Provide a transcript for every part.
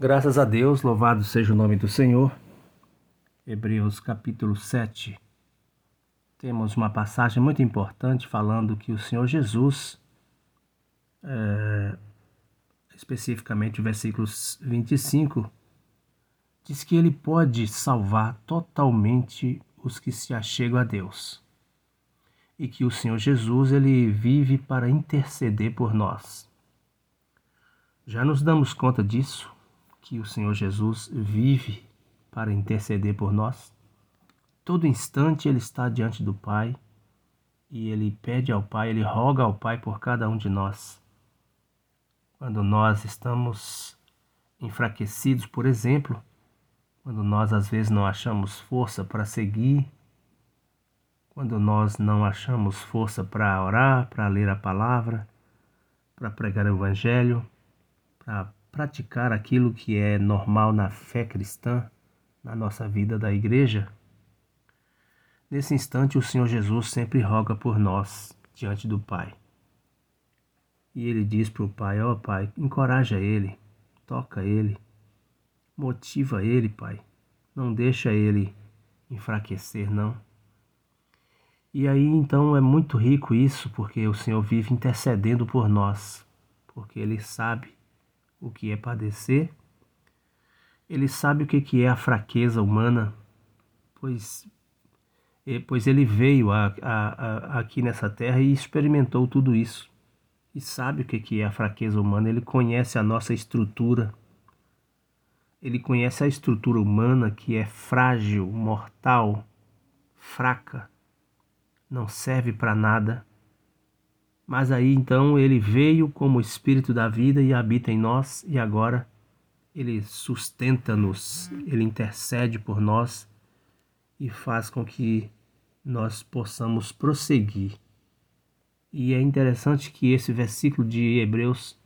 Graças a Deus, louvado seja o nome do Senhor. Hebreus capítulo 7. Temos uma passagem muito importante falando que o Senhor Jesus, é, especificamente o versículo 25, diz que ele pode salvar totalmente os que se achegam a Deus. E que o Senhor Jesus ele vive para interceder por nós. Já nos damos conta disso? Que o Senhor Jesus vive para interceder por nós. Todo instante ele está diante do Pai e ele pede ao Pai, ele roga ao Pai por cada um de nós. Quando nós estamos enfraquecidos, por exemplo, quando nós às vezes não achamos força para seguir, quando nós não achamos força para orar, para ler a palavra, para pregar o Evangelho, para praticar aquilo que é normal na fé cristã, na nossa vida da igreja, nesse instante o Senhor Jesus sempre roga por nós diante do Pai. E ele diz para o Pai: Ó oh, Pai, encoraja ele, toca ele, motiva ele, Pai. Não deixa ele enfraquecer, não. E aí então é muito rico isso, porque o Senhor vive intercedendo por nós, porque ele sabe o que é padecer, ele sabe o que é a fraqueza humana, pois, pois ele veio a, a, a, aqui nessa terra e experimentou tudo isso. E sabe o que é a fraqueza humana, ele conhece a nossa estrutura. Ele conhece a estrutura humana que é frágil, mortal, fraca, não serve para nada mas aí então ele veio como Espírito da vida e habita em nós, e agora ele sustenta-nos, ele intercede por nós e faz com que nós possamos prosseguir. E é interessante que esse versículo de Hebreus,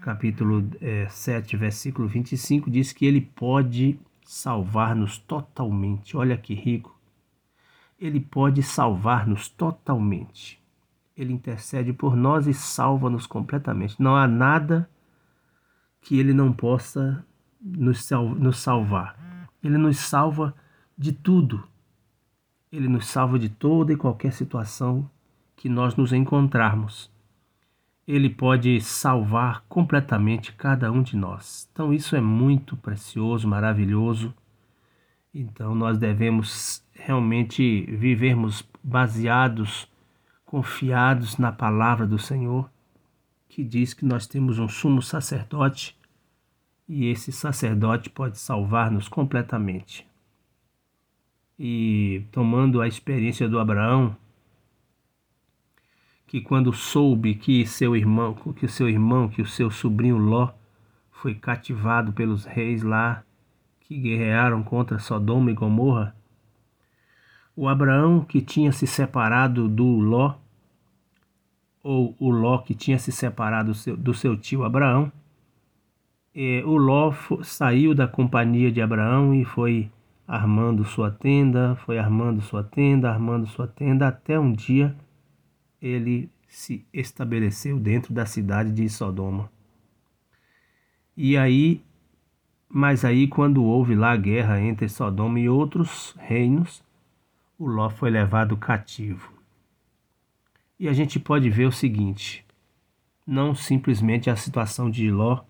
capítulo é, 7, versículo 25, diz que ele pode salvar-nos totalmente. Olha que rico! Ele pode salvar-nos totalmente. Ele intercede por nós e salva-nos completamente. Não há nada que Ele não possa nos, nos salvar. Ele nos salva de tudo. Ele nos salva de toda e qualquer situação que nós nos encontrarmos. Ele pode salvar completamente cada um de nós. Então, isso é muito precioso, maravilhoso. Então, nós devemos realmente vivermos baseados confiados na palavra do Senhor, que diz que nós temos um sumo sacerdote e esse sacerdote pode salvar-nos completamente. E tomando a experiência do Abraão, que quando soube que seu irmão, que seu irmão, que o seu sobrinho Ló foi cativado pelos reis lá que guerrearam contra Sodoma e Gomorra, o Abraão que tinha se separado do Ló ou o Ló que tinha se separado do seu, do seu tio Abraão, é, o Ló saiu da companhia de Abraão e foi armando sua tenda, foi armando sua tenda, armando sua tenda, até um dia ele se estabeleceu dentro da cidade de Sodoma. E aí, mas aí quando houve lá a guerra entre Sodoma e outros reinos, o Ló foi levado cativo. E a gente pode ver o seguinte: não simplesmente a situação de Ló,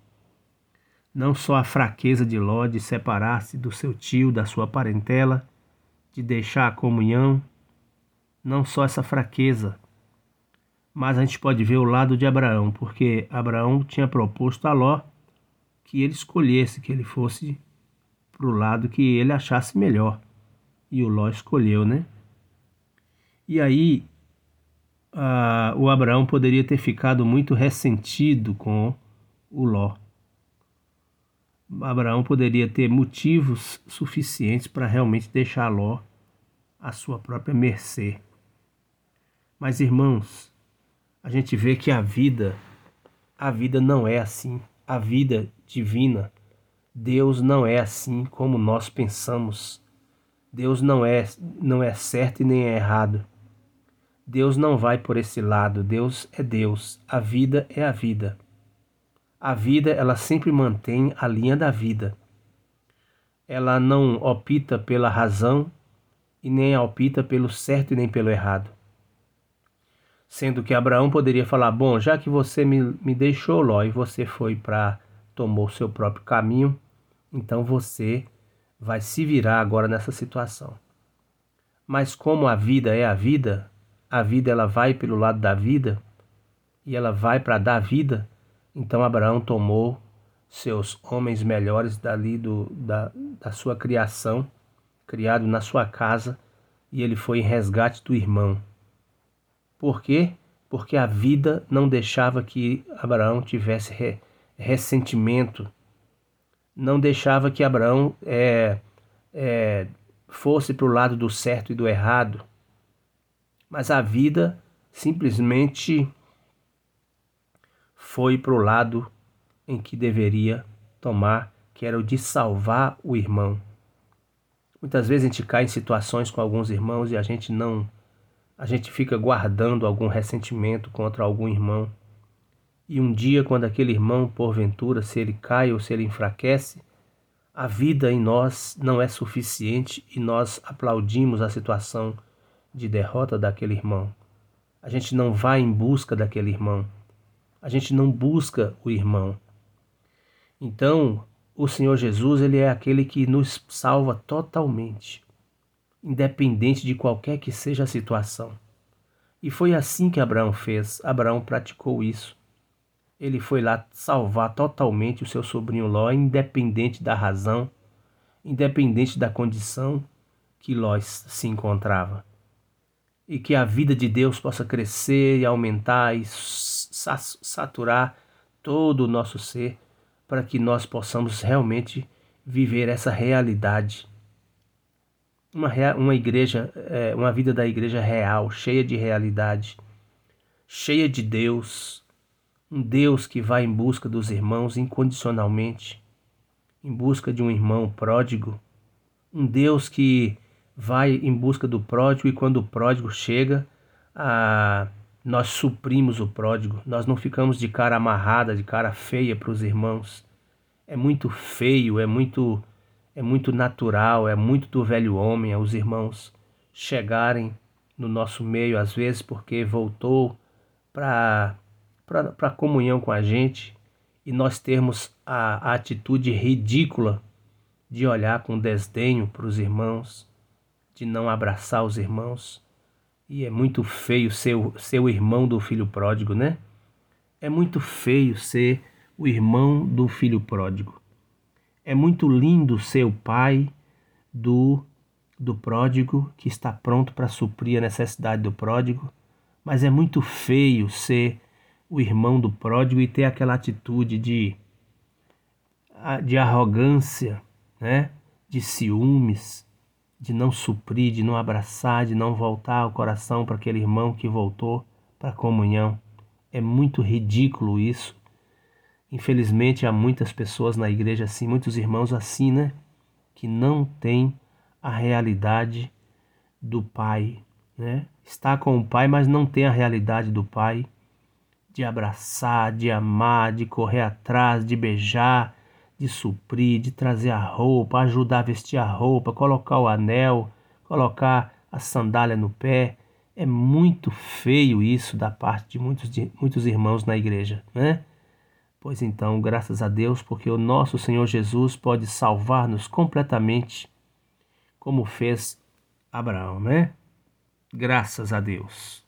não só a fraqueza de Ló de separar-se do seu tio, da sua parentela, de deixar a comunhão, não só essa fraqueza, mas a gente pode ver o lado de Abraão, porque Abraão tinha proposto a Ló que ele escolhesse, que ele fosse para o lado que ele achasse melhor. E o Ló escolheu, né? E aí ah, o Abraão poderia ter ficado muito ressentido com o Ló. Abraão poderia ter motivos suficientes para realmente deixar Ló à sua própria mercê. Mas irmãos, a gente vê que a vida, a vida não é assim. A vida divina, Deus não é assim como nós pensamos. Deus não é não é certo e nem é errado. Deus não vai por esse lado. Deus é Deus. A vida é a vida. A vida, ela sempre mantém a linha da vida. Ela não opta pela razão e nem opta pelo certo e nem pelo errado. Sendo que Abraão poderia falar: Bom, já que você me, me deixou, Ló, e você foi para. tomou seu próprio caminho, então você vai se virar agora nessa situação. Mas como a vida é a vida, a vida ela vai pelo lado da vida e ela vai para dar vida, então Abraão tomou seus homens melhores dali do, da, da sua criação, criado na sua casa, e ele foi em resgate do irmão. Por quê? Porque a vida não deixava que Abraão tivesse re, ressentimento, não deixava que Abraão é, é, fosse para o lado do certo e do errado, mas a vida simplesmente foi para o lado em que deveria tomar, que era o de salvar o irmão. Muitas vezes a gente cai em situações com alguns irmãos e a gente não a gente fica guardando algum ressentimento contra algum irmão. E um dia, quando aquele irmão, porventura, se ele cai ou se ele enfraquece, a vida em nós não é suficiente e nós aplaudimos a situação de derrota daquele irmão. A gente não vai em busca daquele irmão. A gente não busca o irmão. Então, o Senhor Jesus, ele é aquele que nos salva totalmente independente de qualquer que seja a situação. E foi assim que Abraão fez. Abraão praticou isso. Ele foi lá salvar totalmente o seu sobrinho Ló, independente da razão, independente da condição que Ló se encontrava. E que a vida de Deus possa crescer e aumentar e saturar todo o nosso ser, para que nós possamos realmente viver essa realidade. Uma, uma igreja, é, uma vida da igreja real, cheia de realidade, cheia de Deus, um Deus que vai em busca dos irmãos incondicionalmente, em busca de um irmão pródigo, um Deus que vai em busca do pródigo e quando o pródigo chega, a, nós suprimos o pródigo, nós não ficamos de cara amarrada, de cara feia para os irmãos. É muito feio, é muito é muito natural, é muito do velho homem, os irmãos chegarem no nosso meio, às vezes porque voltou para a comunhão com a gente e nós termos a, a atitude ridícula de olhar com desdenho para os irmãos, de não abraçar os irmãos. E é muito feio ser, ser o irmão do filho pródigo, né? É muito feio ser o irmão do filho pródigo. É muito lindo ser o pai do do pródigo que está pronto para suprir a necessidade do pródigo, mas é muito feio ser o irmão do pródigo e ter aquela atitude de de arrogância, né? De ciúmes, de não suprir, de não abraçar, de não voltar o coração para aquele irmão que voltou para a comunhão. É muito ridículo isso. Infelizmente há muitas pessoas na igreja assim, muitos irmãos assim, né? Que não têm a realidade do Pai, né? Está com o Pai, mas não tem a realidade do Pai de abraçar, de amar, de correr atrás, de beijar, de suprir, de trazer a roupa, ajudar a vestir a roupa, colocar o anel, colocar a sandália no pé. É muito feio isso da parte de muitos, de muitos irmãos na igreja, né? Pois então, graças a Deus, porque o nosso Senhor Jesus pode salvar-nos completamente, como fez Abraão, né? Graças a Deus.